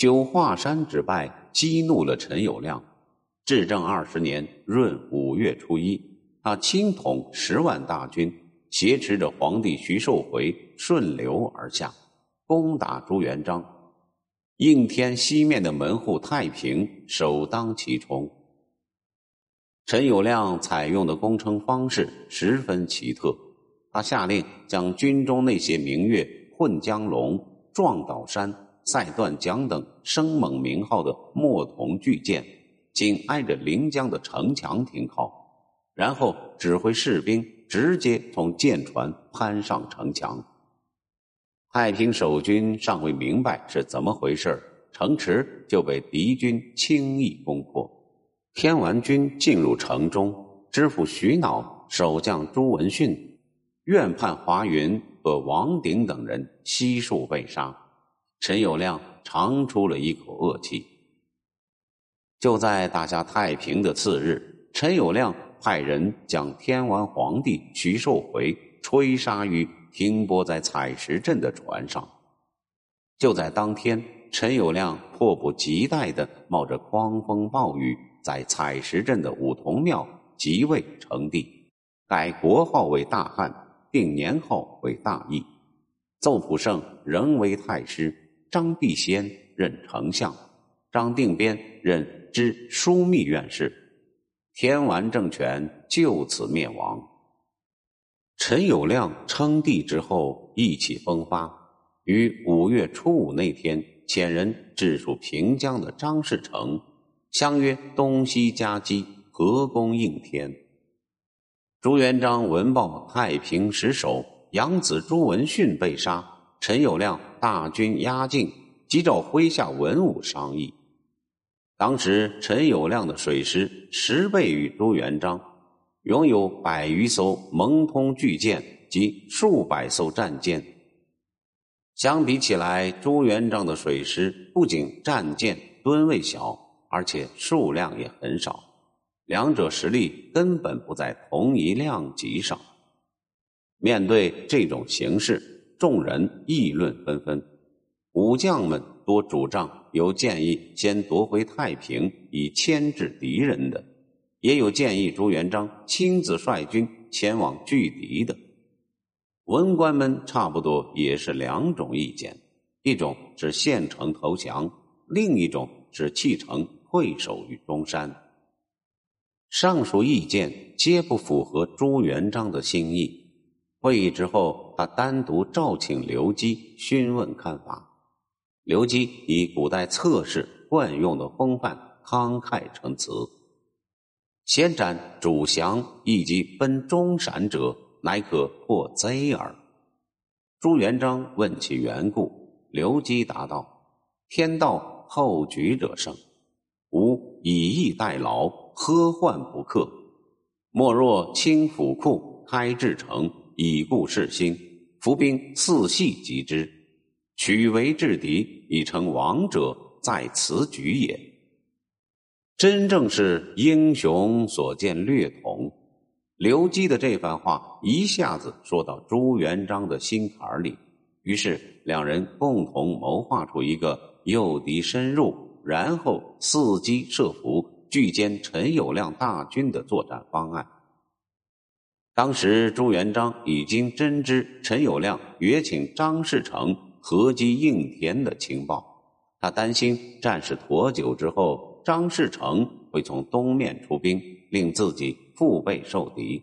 九华山之败激怒了陈友谅。至正二十年闰五月初一，他亲统十万大军，挟持着皇帝徐寿回顺流而下，攻打朱元璋。应天西面的门户太平首当其冲。陈友谅采用的攻城方式十分奇特，他下令将军中那些明月、混江龙、撞倒山、赛段江等生猛名号的墨铜巨舰。紧挨着临江的城墙停靠，然后指挥士兵直接从舰船攀上城墙。太平守军尚未明白是怎么回事城池就被敌军轻易攻破。天完军进入城中，知府徐脑、守将朱文训、院判华云和王鼎等人悉数被杀。陈友谅长出了一口恶气。就在大家太平的次日，陈友谅派人将天完皇帝徐寿回吹杀于停泊在采石镇的船上。就在当天，陈友谅迫不及待地冒着狂风暴雨，在采石镇的五桐庙即位称帝，改国号为大汉，定年号为大义。奏普胜仍为太师，张必先任丞相，张定边任。知枢密院事，天完政权就此灭亡。陈友谅称帝之后意气风发，于五月初五那天遣人致属平江的张士诚，相约东西夹击，合攻应天。朱元璋闻报太平失守，养子朱文训被杀，陈友谅大军压境，急召麾下文武商议。当时陈友谅的水师十倍于朱元璋，拥有百余艘蒙通巨舰及数百艘战舰。相比起来，朱元璋的水师不仅战舰吨位小，而且数量也很少，两者实力根本不在同一量级上。面对这种形势，众人议论纷纷，武将们多主张。有建议先夺回太平以牵制敌人的，也有建议朱元璋亲自率军前往拒敌的。文官们差不多也是两种意见：一种是献城投降，另一种是弃城退守于中山。上述意见皆不符合朱元璋的心意。会议之后，他单独召请刘基询问看法。刘基以古代策士惯用的风范慷慨陈词：“先斩主降，以及奔中山者，乃可破贼耳。”朱元璋问其缘故，刘基答道：“天道后举者胜，吾以逸待劳，何患不克。莫若清府库，开至城，以固士心，伏兵四系击之。”取为制敌，已成王者，在此举也。真正是英雄所见略同。刘基的这番话一下子说到朱元璋的心坎里，于是两人共同谋划出一个诱敌深入，然后伺机设伏，拒歼陈友谅大军的作战方案。当时朱元璋已经真知陈友谅约请张士诚。合击应田的情报，他担心战事妥久之后，张士诚会从东面出兵，令自己腹背受敌。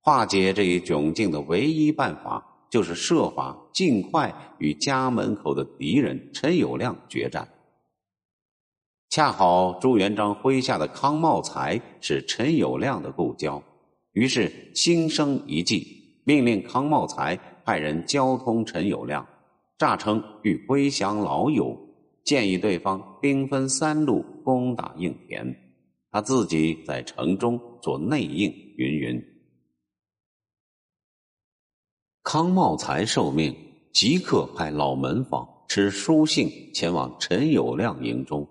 化解这一窘境的唯一办法，就是设法尽快与家门口的敌人陈友谅决战。恰好朱元璋麾下的康茂才是陈友谅的故交，于是心生一计，命令康茂才派人交通陈友谅。诈称欲归降老友，建议对方兵分三路攻打应田，他自己在城中做内应，云云。康茂才受命，即刻派老门房持书信前往陈友谅营中，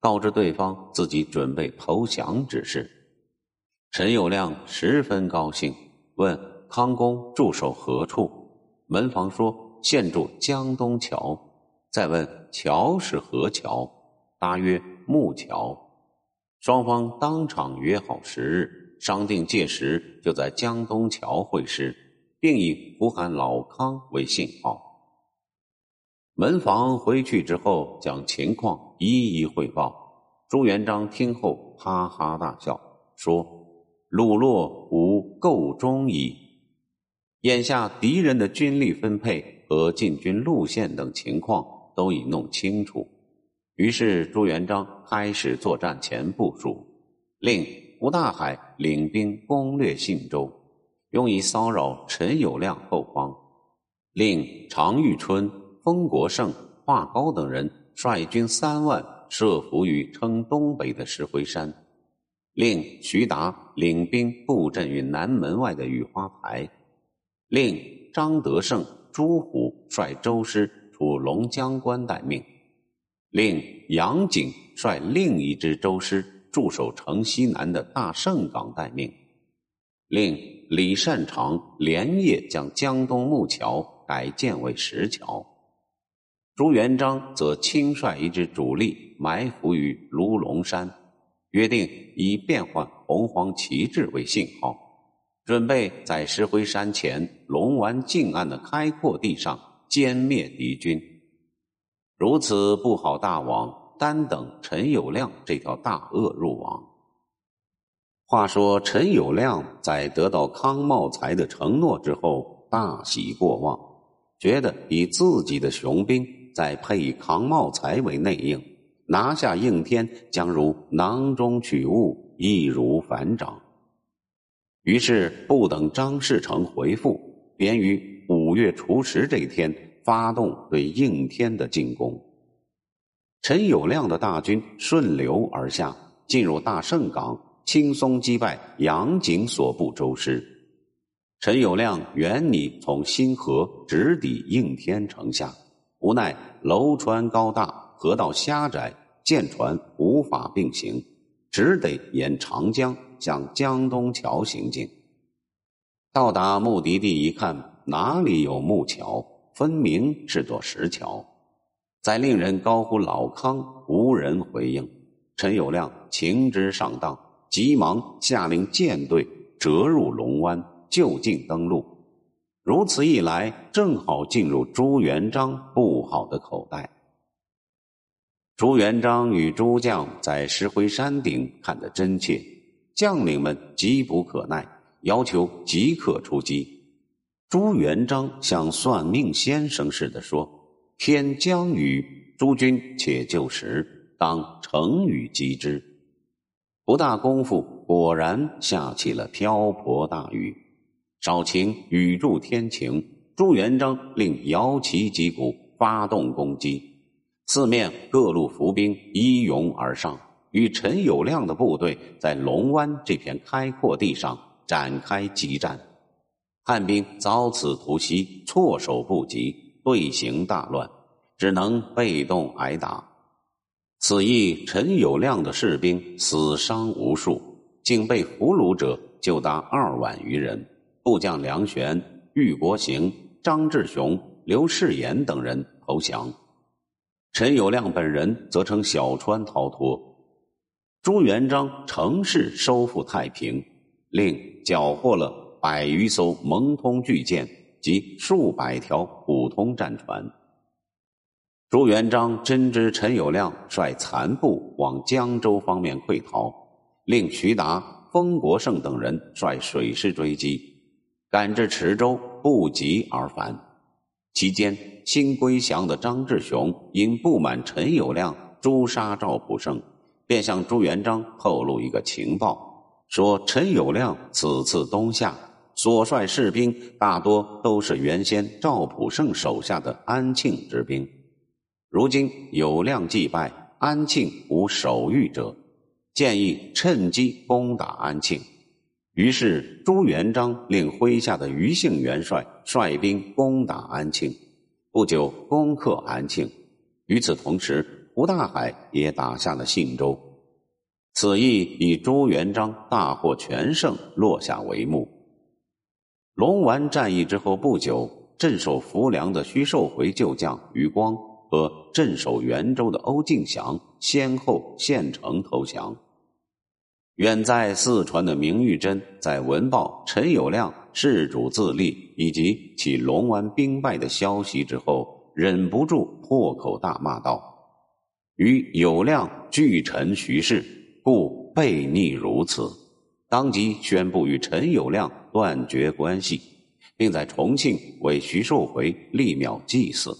告知对方自己准备投降之事。陈友谅十分高兴，问康公驻守何处，门房说。现住江东桥，再问桥是何桥，答曰木桥。双方当场约好时日，商定届时就在江东桥会师，并以呼喊老康为信号。门房回去之后，将情况一一汇报。朱元璋听后哈哈大笑，说：“鲁洛无够忠矣。”眼下敌人的军力分配和进军路线等情况都已弄清楚，于是朱元璋开始作战前部署，令胡大海领兵攻略信州，用以骚扰陈友谅后方；令常遇春、封国胜、华高等人率军三万设伏于称东北的石灰山；令徐达领兵布阵于南门外的雨花台。令张德胜、朱虎率周师出龙江关待命；令杨景率另一支周师驻守城西南的大胜港待命；令李善长连夜将江东木桥改建为石桥。朱元璋则亲率一支主力埋伏于卢龙山，约定以变换红黄旗帜为信号。准备在石灰山前龙湾近岸的开阔地上歼灭敌军，如此不好大网，单等陈友谅这条大鳄入网。话说陈友谅在得到康茂才的承诺之后，大喜过望，觉得以自己的雄兵，再配以康茂才为内应，拿下应天将如囊中取物，易如反掌。于是不等张士诚回复，便于五月初十这天发动对应天的进攻。陈友谅的大军顺流而下，进入大胜港，轻松击败杨景所部周师。陈友谅原拟从新河直抵应天城下，无奈楼川高大，河道狭窄，舰船无法并行，只得沿长江。向江东桥行进，到达目的地一看，哪里有木桥，分明是座石桥。在令人高呼“老康”，无人回应。陈友谅情知上当，急忙下令舰队折入龙湾，就近登陆。如此一来，正好进入朱元璋不好的口袋。朱元璋与诸将在石灰山顶看得真切。将领们急不可耐，要求即刻出击。朱元璋像算命先生似的说：“天将雨，诸君且就时，当乘雨击之。”不大功夫，果然下起了瓢泼大雨。少顷雨助天晴，朱元璋令摇旗击鼓，发动攻击。四面各路伏兵一拥而上。与陈友谅的部队在龙湾这片开阔地上展开激战，汉兵遭此突袭，措手不及，队形大乱，只能被动挨打。此役，陈友谅的士兵死伤无数，竟被俘虏者就达二万余人。部将梁玄、郁国行、张志雄、刘世炎等人投降，陈友谅本人则乘小船逃脱。朱元璋乘势收复太平，令缴获了百余艘蒙通巨舰及数百条普通战船。朱元璋真知陈友谅率残部往江州方面溃逃，令徐达、封国胜等人率水师追击，赶至池州不及而返。期间，新归降的张志雄因不满陈友谅诛杀赵普胜。便向朱元璋透露一个情报，说陈友谅此次东下所率士兵大多都是原先赵普胜手下的安庆之兵，如今友谅既败，安庆无守御者，建议趁机攻打安庆。于是朱元璋令麾下的余姓元帅率兵攻打安庆，不久攻克安庆。与此同时。胡大海也打下了信州，此役以朱元璋大获全胜落下帷幕。龙丸战役之后不久，镇守浮梁的徐寿回旧将余光和镇守袁州的欧敬祥先后献城投降。远在四川的明玉珍在闻报陈友谅弑主自立以及其龙湾兵败的消息之后，忍不住破口大骂道：“与友谅拒臣徐氏，故悖逆如此。”当即宣布与陈友谅断绝关系，并在重庆为徐寿回立庙祭祀。